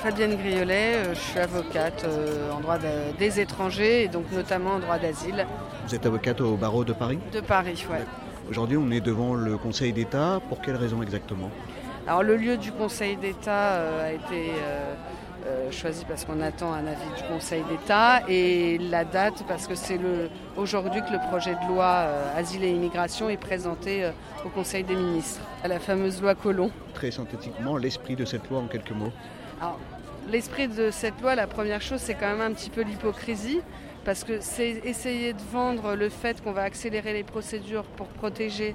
Fabienne Griolet, euh, je suis avocate euh, en droit des étrangers et donc notamment en droit d'asile. Vous êtes avocate au barreau de Paris? De Paris, oui. Aujourd'hui, on est devant le Conseil d'État. Pour quelle raison exactement? Alors, le lieu du Conseil d'État euh, a été choisi parce qu'on attend un avis du Conseil d'État et la date parce que c'est aujourd'hui que le projet de loi Asile et Immigration est présenté au Conseil des ministres, à la fameuse loi Colomb. Très synthétiquement, l'esprit de cette loi en quelques mots l'esprit de cette loi, la première chose, c'est quand même un petit peu l'hypocrisie, parce que c'est essayer de vendre le fait qu'on va accélérer les procédures pour protéger,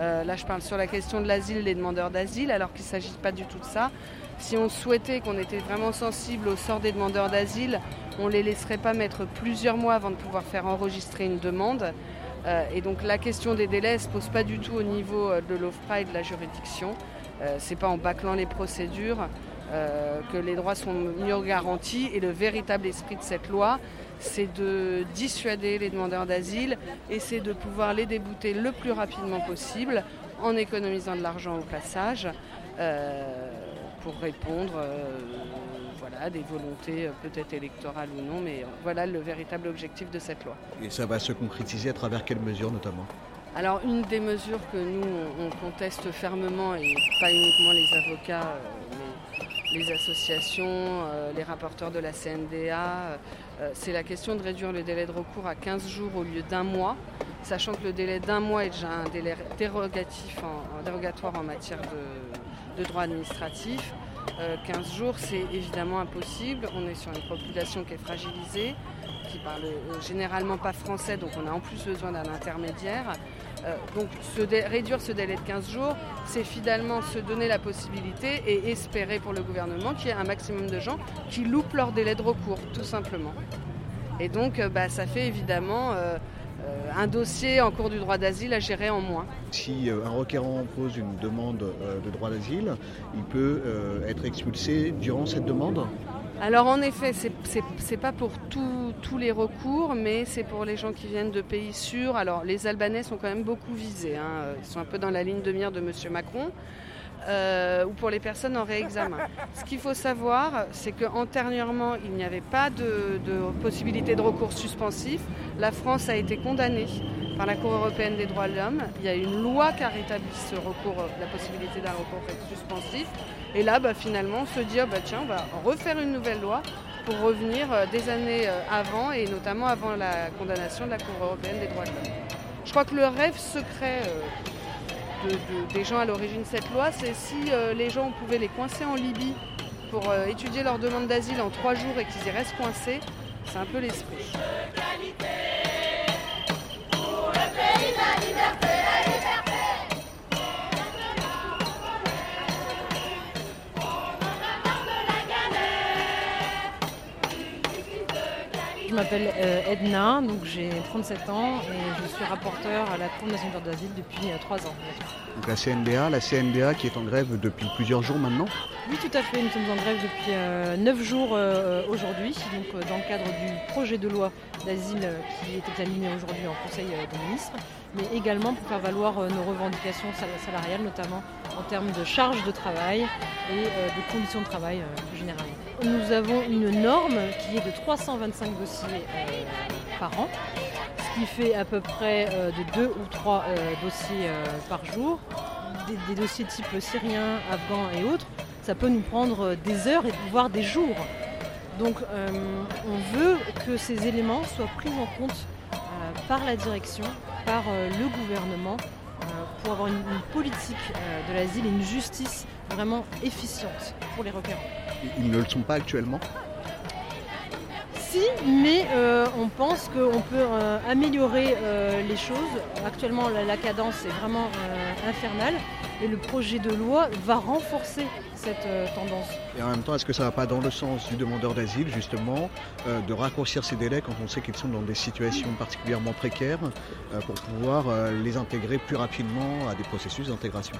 euh, là je parle sur la question de l'asile, les demandeurs d'asile, alors qu'il ne s'agit pas du tout de ça. Si on souhaitait qu'on était vraiment sensible au sort des demandeurs d'asile, on ne les laisserait pas mettre plusieurs mois avant de pouvoir faire enregistrer une demande. Euh, et donc la question des délais ne se pose pas du tout au niveau euh, de l'OFPRA et de la juridiction. Ce n'est pas en bâclant les procédures euh, que les droits sont mieux garantis. Et le véritable esprit de cette loi, c'est de dissuader les demandeurs d'asile et c'est de pouvoir les débouter le plus rapidement possible en économisant de l'argent au passage euh, pour répondre euh, voilà, à des volontés peut-être électorales ou non, mais voilà le véritable objectif de cette loi. Et ça va se concrétiser à travers quelles mesures notamment? Alors une des mesures que nous on conteste fermement et pas uniquement les avocats les associations, euh, les rapporteurs de la CNDA, euh, c'est la question de réduire le délai de recours à 15 jours au lieu d'un mois, sachant que le délai d'un mois est déjà un délai dérogatif dérogatoire en matière de, droit administratif. 15 euh, jours, c'est évidemment impossible. On est sur une population qui est fragilisée, qui parle généralement pas français, donc on a en plus besoin d'un intermédiaire. Euh, donc réduire ce délai de 15 jours, c'est finalement se donner la possibilité et espérer pour le gouvernement qu'il y ait un maximum de gens qui loupent leur délai de recours, tout simplement. Et donc euh, bah, ça fait évidemment euh, un dossier en cours du droit d'asile à gérer en moins. Si un requérant pose une demande de droit d'asile, il peut être expulsé durant cette demande? Alors en effet, ce n'est pas pour tous les recours, mais c'est pour les gens qui viennent de pays sûrs. Alors les Albanais sont quand même beaucoup visés, hein. ils sont un peu dans la ligne de mire de M. Macron. Euh, ou pour les personnes en réexamen. Ce qu'il faut savoir, c'est qu'antérieurement, il n'y avait pas de, possibilité de recours suspensif. La France a été condamnée par la Cour européenne des droits de l'homme. Il y a une loi qui a rétabli ce recours, la possibilité d'un recours suspensif. Et là, bah, finalement, on se dit, ah, bah, tiens, on va refaire une nouvelle loi pour revenir euh, des années euh, avant, et notamment avant la condamnation de la Cour européenne des droits de l'homme. Je crois que le rêve secret euh, des gens à l'origine de cette loi, c'est si les gens pouvaient les coincer en Libye pour étudier leur demande d'asile en trois jours et qu'ils y restent coincés, c'est un peu l'esprit. Je m'appelle euh, Edna, donc j'ai 37 ans et je suis rapporteur à la Cour nationale d'asile depuis 3 euh, ans. Donc la CNDA, la CNDA qui est en grève depuis plusieurs jours maintenant Oui, tout à fait. Nous sommes en grève depuis 9 euh, jours aujourd'hui, donc dans le cadre du projet de loi d'asile qui est examiné aujourd'hui en Conseil des ministres, mais également pour faire valoir nos revendications salariales, notamment en termes de charges de travail et de conditions de travail plus généralement nous avons une norme qui est de 325 dossiers euh, par an, ce qui fait à peu près euh, de 2 ou 3 euh, dossiers par jour. Des, dossiers type syrien, afghan et autres, ça peut nous prendre des heures et voire des jours. Donc on veut que ces éléments soient pris en compte par la direction, par le gouvernement, pour avoir une politique de l'asile et une justice vraiment efficiente pour les requérants ils ne le sont pas actuellement? Si, mais euh, on pense qu'on peut euh, améliorer euh, les choses. Actuellement, la, cadence est vraiment infernale et le projet de loi va renforcer cette tendance. Et en même temps, est-ce que ça ne va pas dans le sens du demandeur d'asile, justement, de raccourcir ces délais quand on sait qu'ils sont dans des situations particulièrement précaires pour pouvoir les intégrer plus rapidement à des processus d'intégration?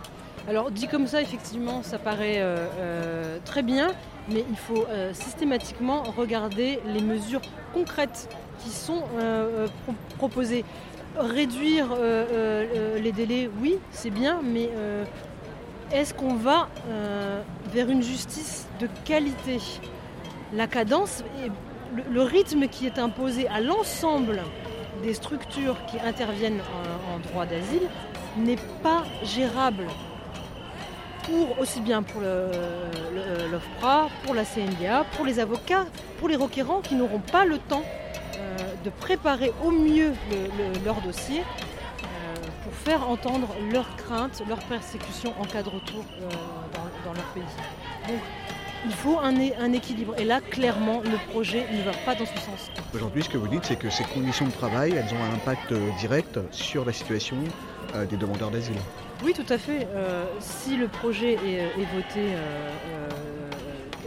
Alors dit comme ça, effectivement, ça paraît euh, euh, très bien, mais il faut euh, systématiquement regarder les mesures concrètes qui sont proposées. Réduire les délais, oui, c'est bien, mais est-ce qu'on va vers une justice de qualité? La cadence, le, rythme qui est imposé à l'ensemble des structures qui interviennent en, droit d'asile n'est pas gérable pour aussi bien pour l'OFPRA, pour la CNDA, pour les avocats, pour les requérants qui n'auront pas le temps euh, de préparer au mieux leur dossier euh, pour faire entendre leurs craintes, leurs persécutions en cas de retour euh, dans, leur pays. Donc il faut un, un, équilibre. Et là, clairement, le projet ne va pas dans ce sens. Aujourd'hui, ce que vous dites, c'est que ces conditions de travail, elles ont un impact direct sur la situation des demandeurs d'asile. Oui, tout à fait. si le projet est, voté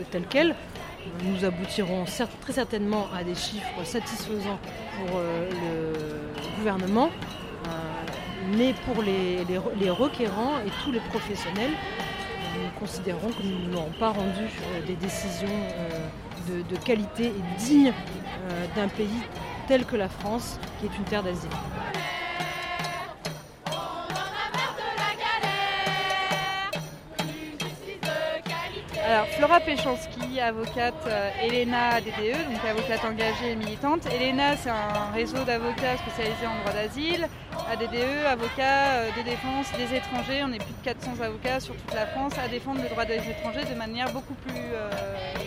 tel quel, nous aboutirons très certainement à des chiffres satisfaisants pour euh, le gouvernement, euh, mais pour les, requérants et tous les professionnels, nous considérons que nous n'aurons pas rendu euh, des décisions de, qualité et dignes d'un pays tel que la France, qui est une terre d'asile. Alors, Flora Péchanski, avocate euh, Elena DDE, donc avocate engagée et militante. Elena, c'est un réseau d'avocats spécialisés en droit d'asile. ADDE, avocat euh, de défense des étrangers. On est plus de 400 avocats sur toute la France à défendre le droit des étrangers de manière beaucoup plus euh,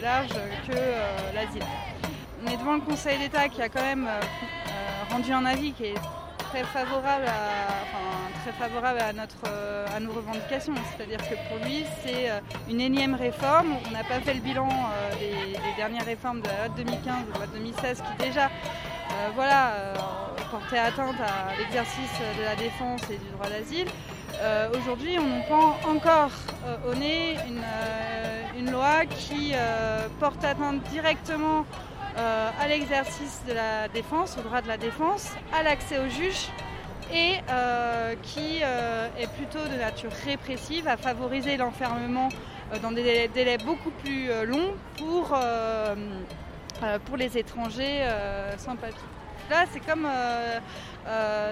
large que l'asile. On est devant le Conseil d'État qui a quand même rendu un avis qui est très favorable à, très favorable à, notre, euh, à nos revendications. C'est-à-dire que pour lui, c'est euh, une énième réforme. On n'a pas fait le bilan euh, des, dernières réformes de la loi 2015 ou de la loi 2016 qui déjà voilà, portaient atteinte à l'exercice de la défense et du droit d'asile. Aujourd'hui, on prend encore au nez une loi qui porte atteinte directement euh, à l'exercice de la défense, au droit de la défense, à l'accès au juge et euh, qui euh, est plutôt de nature répressive, à favoriser l'enfermement dans des délais, beaucoup plus longs pour, pour les étrangers sans papier. Là, c'est comme,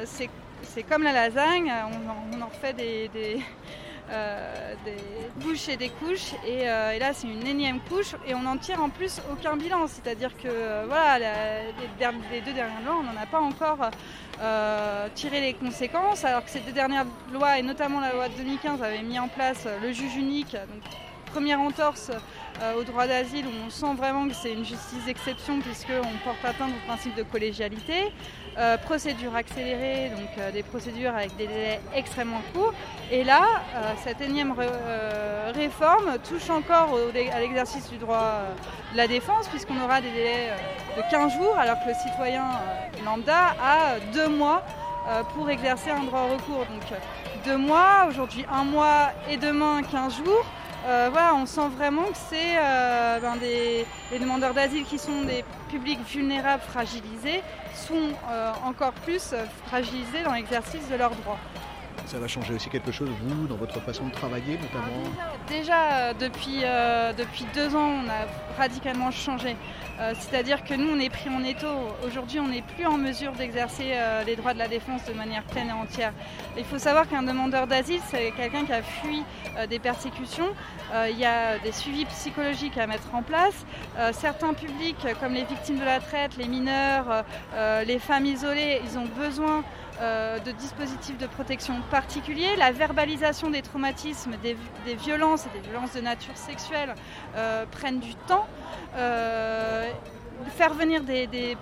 c'est, comme la lasagne, on, en fait des euh, des couches et des couches. Euh, et, là, c'est une énième couche et on n'en tire en plus aucun bilan. C'est-à-dire que euh, voilà, les, deux dernières lois, on n'en a pas encore tiré les conséquences, alors que ces deux dernières lois, et notamment la loi de 2015, avaient mis en place le juge unique. Première entorse au droit d'asile où on sent vraiment que c'est une justice d'exception puisqu'on porte atteinte au principe de collégialité. Euh, procédure accélérée, donc euh, des procédures avec des délais extrêmement courts. Et là, euh, cette énième réforme touche encore à l'exercice du droit de la défense, puisqu'on aura des délais de 15 jours, alors que le citoyen lambda a deux mois pour exercer un droit au recours. Donc deux mois, aujourd'hui un mois et demain 15 jours. Euh, on sent vraiment que c'est euh, ben, des, les demandeurs d'asile qui sont des publics vulnérables, fragilisés, sont euh, encore plus fragilisés dans l'exercice de leurs droits. Ça va changer aussi quelque chose, vous, dans votre façon de travailler notamment Déjà, depuis, depuis deux ans, on a radicalement changé. C'est-à-dire que nous, on est pris en étau. Aujourd'hui, on n'est plus en mesure d'exercer les droits de la défense de manière pleine et entière. Il faut savoir qu'un demandeur d'asile, c'est quelqu'un qui a fui des persécutions, euh, il y a des suivis psychologiques à mettre en place. Euh, certains publics, comme les victimes de la traite, les mineurs, euh, les femmes isolées, ils ont besoin de dispositifs de protection particuliers. La verbalisation des traumatismes, des, violences et des violences de nature sexuelle prennent du temps faire venir des,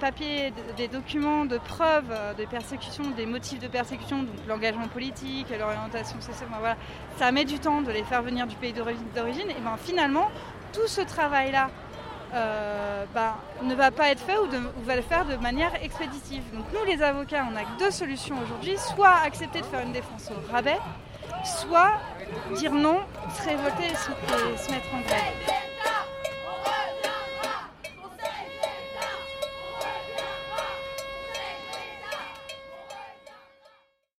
papiers, des documents de preuve de persécution, des motifs de persécution, donc l'engagement politique, l'orientation sociale, ça met du temps de les faire venir du pays d'origine. Et ben finalement, tout ce travail-là euh, ben, ne va pas être fait ou, va le faire de manière expéditive. Donc nous, les avocats, on a deux solutions aujourd'hui soit accepter de faire une défense au rabais, soit dire non, se révolter et se mettre en grève.